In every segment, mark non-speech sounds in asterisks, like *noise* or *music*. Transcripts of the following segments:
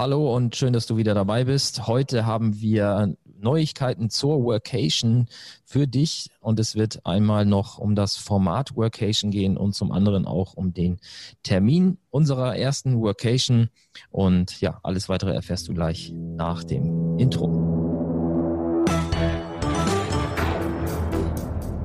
Hallo und schön, dass du wieder dabei bist. Heute haben wir Neuigkeiten zur Workation für dich und es wird einmal noch um das Format Workation gehen und zum anderen auch um den Termin unserer ersten Workation und ja, alles weitere erfährst du gleich nach dem Intro.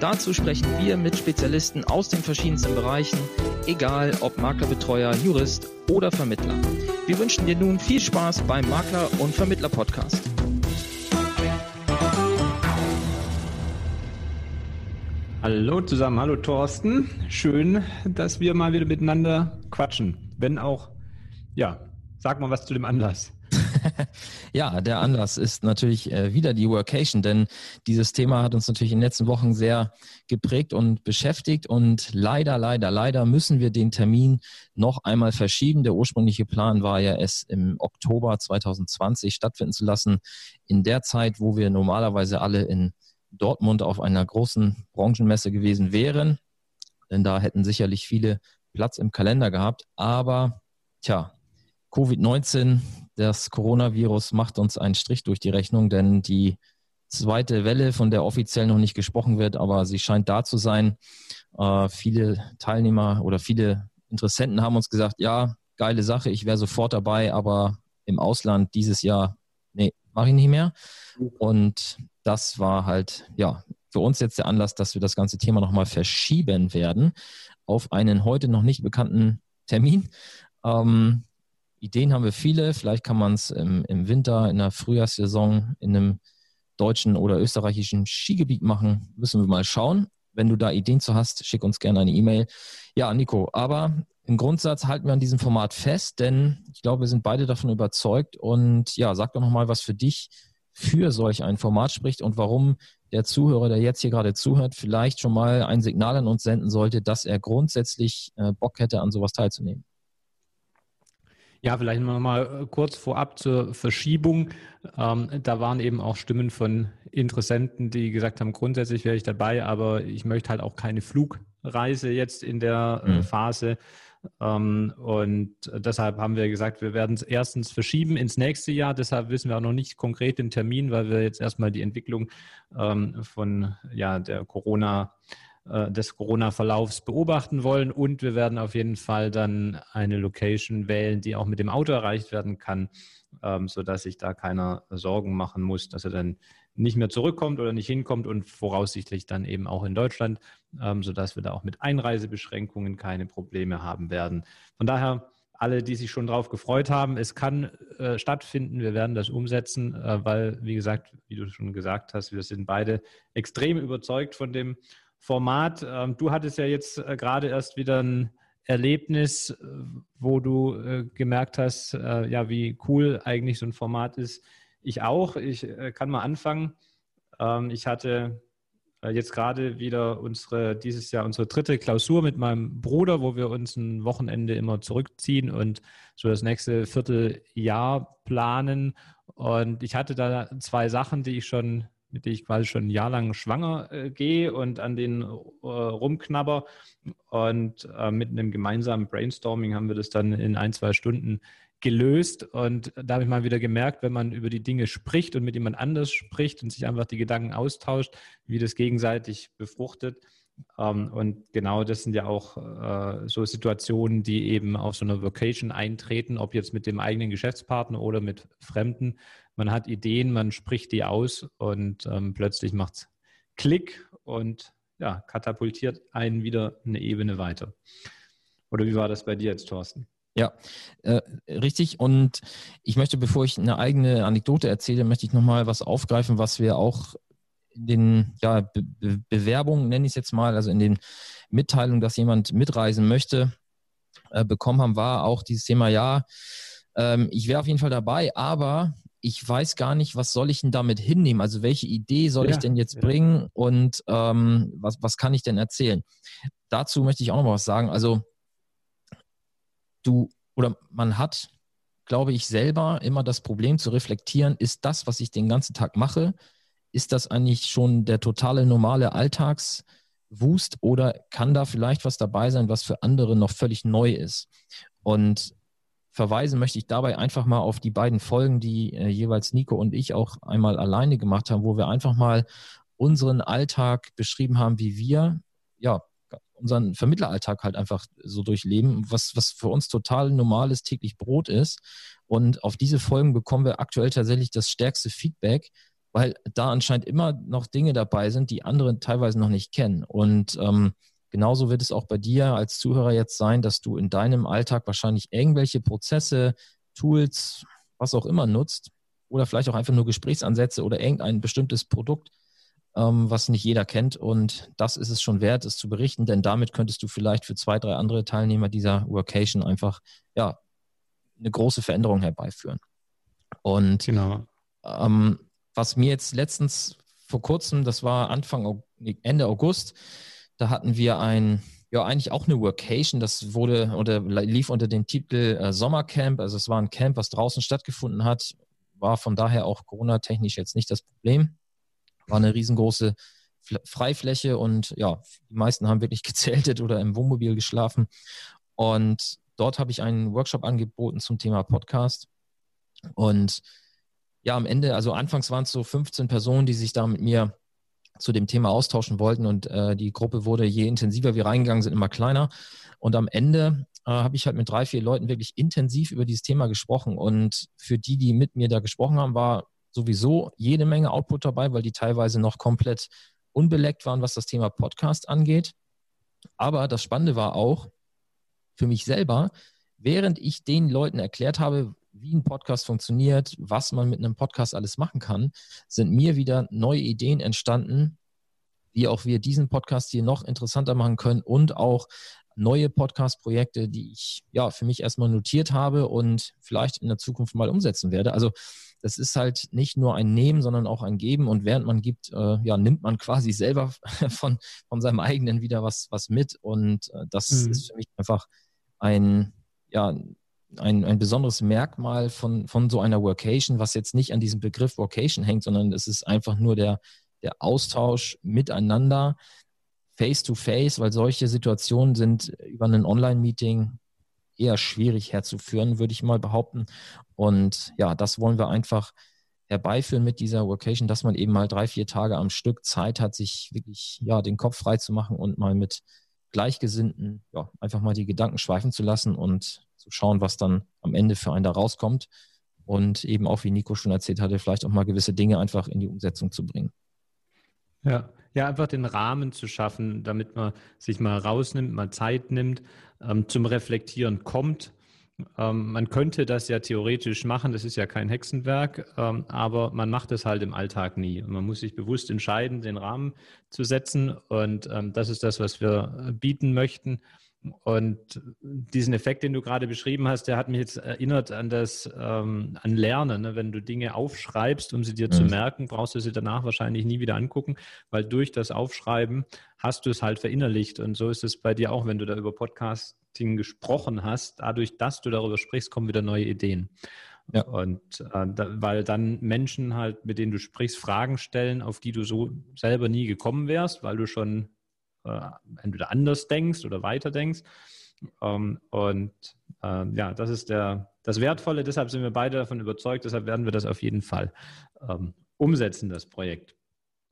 Dazu sprechen wir mit Spezialisten aus den verschiedensten Bereichen, egal ob Maklerbetreuer, Jurist oder Vermittler. Wir wünschen dir nun viel Spaß beim Makler- und Vermittler-Podcast. Hallo zusammen, hallo Thorsten. Schön, dass wir mal wieder miteinander quatschen. Wenn auch, ja, sag mal was zu dem Anlass. *laughs* ja, der Anlass ist natürlich äh, wieder die Workation, denn dieses Thema hat uns natürlich in den letzten Wochen sehr geprägt und beschäftigt und leider, leider, leider müssen wir den Termin noch einmal verschieben. Der ursprüngliche Plan war ja, es im Oktober 2020 stattfinden zu lassen, in der Zeit, wo wir normalerweise alle in Dortmund auf einer großen Branchenmesse gewesen wären, denn da hätten sicherlich viele Platz im Kalender gehabt, aber tja, Covid-19 das Coronavirus macht uns einen Strich durch die Rechnung, denn die zweite Welle, von der offiziell noch nicht gesprochen wird, aber sie scheint da zu sein. Äh, viele Teilnehmer oder viele Interessenten haben uns gesagt, ja, geile Sache, ich wäre sofort dabei, aber im Ausland dieses Jahr, nee, mache ich nicht mehr. Und das war halt, ja, für uns jetzt der Anlass, dass wir das ganze Thema nochmal verschieben werden auf einen heute noch nicht bekannten Termin. Ähm, Ideen haben wir viele. Vielleicht kann man es im, im, Winter, in der Frühjahrssaison in einem deutschen oder österreichischen Skigebiet machen. Müssen wir mal schauen. Wenn du da Ideen zu hast, schick uns gerne eine E-Mail. Ja, Nico, aber im Grundsatz halten wir an diesem Format fest, denn ich glaube, wir sind beide davon überzeugt. Und ja, sag doch nochmal, was für dich für solch ein Format spricht und warum der Zuhörer, der jetzt hier gerade zuhört, vielleicht schon mal ein Signal an uns senden sollte, dass er grundsätzlich äh, Bock hätte, an sowas teilzunehmen. Ja, vielleicht noch mal äh, kurz vorab zur Verschiebung. Ähm, da waren eben auch Stimmen von Interessenten, die gesagt haben, grundsätzlich wäre ich dabei, aber ich möchte halt auch keine Flugreise jetzt in der äh, mhm. Phase. Ähm, und deshalb haben wir gesagt, wir werden es erstens verschieben ins nächste Jahr. Deshalb wissen wir auch noch nicht konkret den Termin, weil wir jetzt erstmal die Entwicklung ähm, von ja, der Corona- äh, des Corona-Verlaufs beobachten wollen. Und wir werden auf jeden Fall dann eine Location wählen, die auch mit dem Auto erreicht werden kann, ähm, sodass sich da keiner Sorgen machen muss, dass er dann nicht mehr zurückkommt oder nicht hinkommt und voraussichtlich dann eben auch in Deutschland, ähm, sodass wir da auch mit Einreisebeschränkungen keine Probleme haben werden. Von daher alle, die sich schon darauf gefreut haben, es kann äh, stattfinden. Wir werden das umsetzen, äh, weil, wie gesagt, wie du schon gesagt hast, wir sind beide extrem überzeugt von dem Format. Ähm, du hattest ja jetzt äh, gerade erst wieder ein Erlebnis, äh, wo du äh, gemerkt hast, ja, wie cool eigentlich so ein Format ist. Ich auch. Ich kann mal anfangen. Ähm, ich hatte jetzt gerade wieder unsere, dieses Jahr unsere dritte Klausur mit meinem Bruder, wo wir uns ein Wochenende immer zurückziehen und so das nächste Vierteljahr planen. Und ich hatte da zwei Sachen, die ich schon mit der ich quasi schon ein Jahr lang schwanger äh, gehe und an den äh, rumknabber. Und äh, mit einem gemeinsamen Brainstorming haben wir das dann in ein, zwei Stunden gelöst. Und da habe ich mal wieder gemerkt, wenn man über die Dinge spricht und mit jemand anders spricht und sich einfach die Gedanken austauscht, wie das gegenseitig befruchtet. Ähm, und genau das sind ja auch äh, so Situationen, die eben auf so einer Vocation eintreten, ob jetzt mit dem eigenen Geschäftspartner oder mit Fremden. Man hat Ideen, man spricht die aus und ähm, plötzlich macht es Klick und ja, katapultiert einen wieder eine Ebene weiter. Oder wie war das bei dir jetzt, Thorsten? Ja, äh, richtig. Und ich möchte, bevor ich eine eigene Anekdote erzähle, möchte ich nochmal was aufgreifen, was wir auch in den ja, Be Be Bewerbungen, nenne ich es jetzt mal, also in den Mitteilungen, dass jemand mitreisen möchte, äh, bekommen haben, war auch dieses Thema, ja, ähm, ich wäre auf jeden Fall dabei, aber ich weiß gar nicht, was soll ich denn damit hinnehmen? Also welche Idee soll ja, ich denn jetzt ja. bringen und ähm, was, was kann ich denn erzählen? Dazu möchte ich auch noch mal was sagen. Also du oder man hat, glaube ich, selber immer das Problem zu reflektieren, ist das, was ich den ganzen Tag mache, ist das eigentlich schon der totale normale Alltagswust oder kann da vielleicht was dabei sein, was für andere noch völlig neu ist? Und verweisen möchte ich dabei einfach mal auf die beiden Folgen, die äh, jeweils Nico und ich auch einmal alleine gemacht haben, wo wir einfach mal unseren Alltag beschrieben haben, wie wir ja unseren Vermittleralltag halt einfach so durchleben, was, was für uns total normales täglich Brot ist. Und auf diese Folgen bekommen wir aktuell tatsächlich das stärkste Feedback, weil da anscheinend immer noch Dinge dabei sind, die andere teilweise noch nicht kennen. Und ähm, Genauso wird es auch bei dir als Zuhörer jetzt sein, dass du in deinem Alltag wahrscheinlich irgendwelche Prozesse, Tools, was auch immer nutzt oder vielleicht auch einfach nur Gesprächsansätze oder irgendein bestimmtes Produkt, ähm, was nicht jeder kennt. Und das ist es schon wert, es zu berichten, denn damit könntest du vielleicht für zwei, drei andere Teilnehmer dieser Workation einfach ja, eine große Veränderung herbeiführen. Und genau. ähm, was mir jetzt letztens vor kurzem, das war Anfang, Ende August, da hatten wir ein, ja, eigentlich auch eine Workation. Das wurde oder lief unter dem Titel äh, Sommercamp. Also es war ein Camp, was draußen stattgefunden hat. War von daher auch Corona-technisch jetzt nicht das Problem. War eine riesengroße Freifläche und ja, die meisten haben wirklich *laughs* gezeltet oder im Wohnmobil geschlafen. Und dort habe ich einen Workshop angeboten zum Thema Podcast. Und ja, am Ende, also anfangs waren es so 15 Personen, die sich da mit mir zu dem Thema austauschen wollten und äh, die Gruppe wurde, je intensiver wir reingegangen sind, immer kleiner. Und am Ende äh, habe ich halt mit drei, vier Leuten wirklich intensiv über dieses Thema gesprochen. Und für die, die mit mir da gesprochen haben, war sowieso jede Menge Output dabei, weil die teilweise noch komplett unbeleckt waren, was das Thema Podcast angeht. Aber das Spannende war auch für mich selber, während ich den Leuten erklärt habe, wie ein Podcast funktioniert, was man mit einem Podcast alles machen kann, sind mir wieder neue Ideen entstanden, wie auch wir diesen Podcast hier noch interessanter machen können und auch neue Podcast-Projekte, die ich ja für mich erstmal notiert habe und vielleicht in der Zukunft mal umsetzen werde. Also das ist halt nicht nur ein Nehmen, sondern auch ein Geben. Und während man gibt, äh, ja, nimmt man quasi selber *laughs* von, von seinem eigenen wieder was, was mit. Und äh, das mhm. ist für mich einfach ein, ja, ein, ein besonderes Merkmal von, von so einer Workation, was jetzt nicht an diesem Begriff Workation hängt, sondern es ist einfach nur der, der Austausch miteinander, face to face, weil solche Situationen sind über ein Online-Meeting eher schwierig herzuführen, würde ich mal behaupten. Und ja, das wollen wir einfach herbeiführen mit dieser Workation, dass man eben mal drei, vier Tage am Stück Zeit hat, sich wirklich ja, den Kopf frei zu machen und mal mit Gleichgesinnten ja, einfach mal die Gedanken schweifen zu lassen und zu schauen, was dann am Ende für einen da rauskommt. Und eben auch, wie Nico schon erzählt hatte, vielleicht auch mal gewisse Dinge einfach in die Umsetzung zu bringen. Ja, ja, einfach den Rahmen zu schaffen, damit man sich mal rausnimmt, mal Zeit nimmt, ähm, zum Reflektieren kommt. Ähm, man könnte das ja theoretisch machen, das ist ja kein Hexenwerk, ähm, aber man macht es halt im Alltag nie. Und man muss sich bewusst entscheiden, den Rahmen zu setzen. Und ähm, das ist das, was wir äh, bieten möchten. Und diesen Effekt, den du gerade beschrieben hast, der hat mich jetzt erinnert an das ähm, an Lernen. Ne? Wenn du Dinge aufschreibst, um sie dir mhm. zu merken, brauchst du sie danach wahrscheinlich nie wieder angucken, weil durch das Aufschreiben hast du es halt verinnerlicht. Und so ist es bei dir auch, wenn du da über Podcasting gesprochen hast. Dadurch, dass du darüber sprichst, kommen wieder neue Ideen. Ja. Und äh, da, weil dann Menschen halt, mit denen du sprichst, Fragen stellen, auf die du so selber nie gekommen wärst, weil du schon äh, entweder anders denkst oder weiter denkst. Ähm, und äh, ja, das ist der, das Wertvolle. Deshalb sind wir beide davon überzeugt. Deshalb werden wir das auf jeden Fall ähm, umsetzen, das Projekt.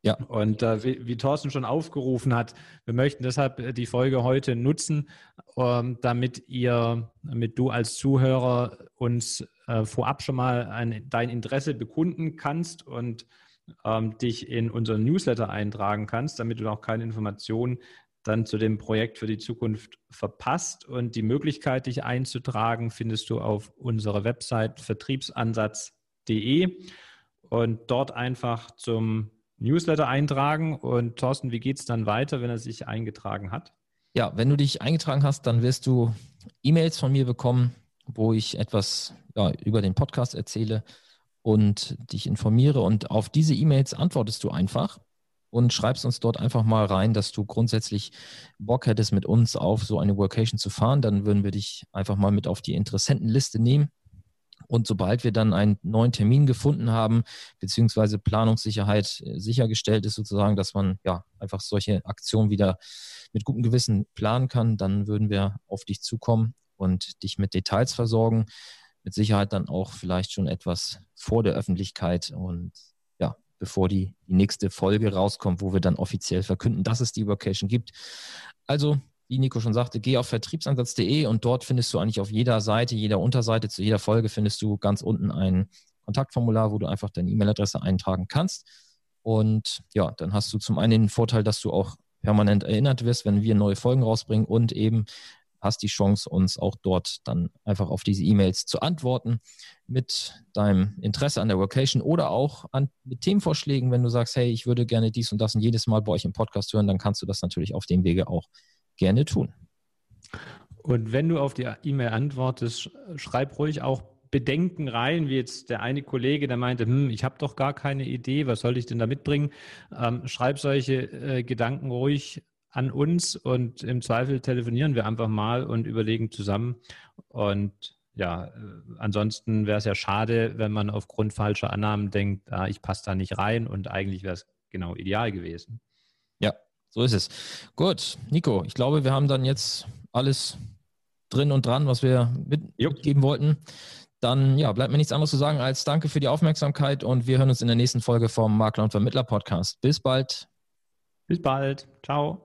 Ja. Und äh, wie, wie, Thorsten schon aufgerufen hat, wir möchten deshalb die Folge heute nutzen, ähm, damit ihr, damit du als Zuhörer uns äh, vorab schon mal ein, dein Interesse bekunden kannst und ähm, dich in unseren Newsletter eintragen kannst, damit du auch keine Informationen dann zu dem Projekt für die Zukunft verpasst. Und die Möglichkeit, dich einzutragen, findest du auf unserer Website vertriebsansatz.de und dort einfach zum Newsletter eintragen. Und Thorsten, wie geht es dann weiter, wenn er sich eingetragen hat? Ja, wenn du dich eingetragen hast, dann wirst du E-Mails von mir bekommen, wo ich etwas ja, über den Podcast erzähle und dich informiere. Und auf diese E-Mails antwortest du einfach und schreibst uns dort einfach mal rein, dass du grundsätzlich Bock hättest, mit uns auf so eine Workation zu fahren. Dann würden wir dich einfach mal mit auf die Interessentenliste nehmen. Und sobald wir dann einen neuen Termin gefunden haben, beziehungsweise Planungssicherheit äh, sichergestellt ist, sozusagen, dass man ja einfach solche Aktionen wieder mit gutem Gewissen planen kann, dann würden wir auf dich zukommen und dich mit Details versorgen. Mit Sicherheit dann auch vielleicht schon etwas vor der Öffentlichkeit und bevor die, die nächste Folge rauskommt, wo wir dann offiziell verkünden, dass es die Workation gibt. Also, wie Nico schon sagte, geh auf vertriebsansatz.de und dort findest du eigentlich auf jeder Seite, jeder Unterseite zu jeder Folge findest du ganz unten ein Kontaktformular, wo du einfach deine E-Mail-Adresse eintragen kannst. Und ja, dann hast du zum einen den Vorteil, dass du auch permanent erinnert wirst, wenn wir neue Folgen rausbringen und eben hast die Chance, uns auch dort dann einfach auf diese E-Mails zu antworten mit deinem Interesse an der Vocation oder auch an, mit Themenvorschlägen. Wenn du sagst, hey, ich würde gerne dies und das und jedes Mal bei euch im Podcast hören, dann kannst du das natürlich auf dem Wege auch gerne tun. Und wenn du auf die E-Mail antwortest, schreib ruhig auch Bedenken rein, wie jetzt der eine Kollege, der meinte, hm, ich habe doch gar keine Idee, was soll ich denn da mitbringen? Ähm, schreib solche äh, Gedanken ruhig an uns und im Zweifel telefonieren wir einfach mal und überlegen zusammen. Und ja, äh, ansonsten wäre es ja schade, wenn man aufgrund falscher Annahmen denkt, ah, ich passe da nicht rein und eigentlich wäre es genau ideal gewesen. Ja, so ist es. Gut, Nico, ich glaube, wir haben dann jetzt alles drin und dran, was wir mit, mitgeben wollten. Dann ja, bleibt mir nichts anderes zu sagen als danke für die Aufmerksamkeit und wir hören uns in der nächsten Folge vom Makler und Vermittler Podcast. Bis bald. Bis bald. Ciao.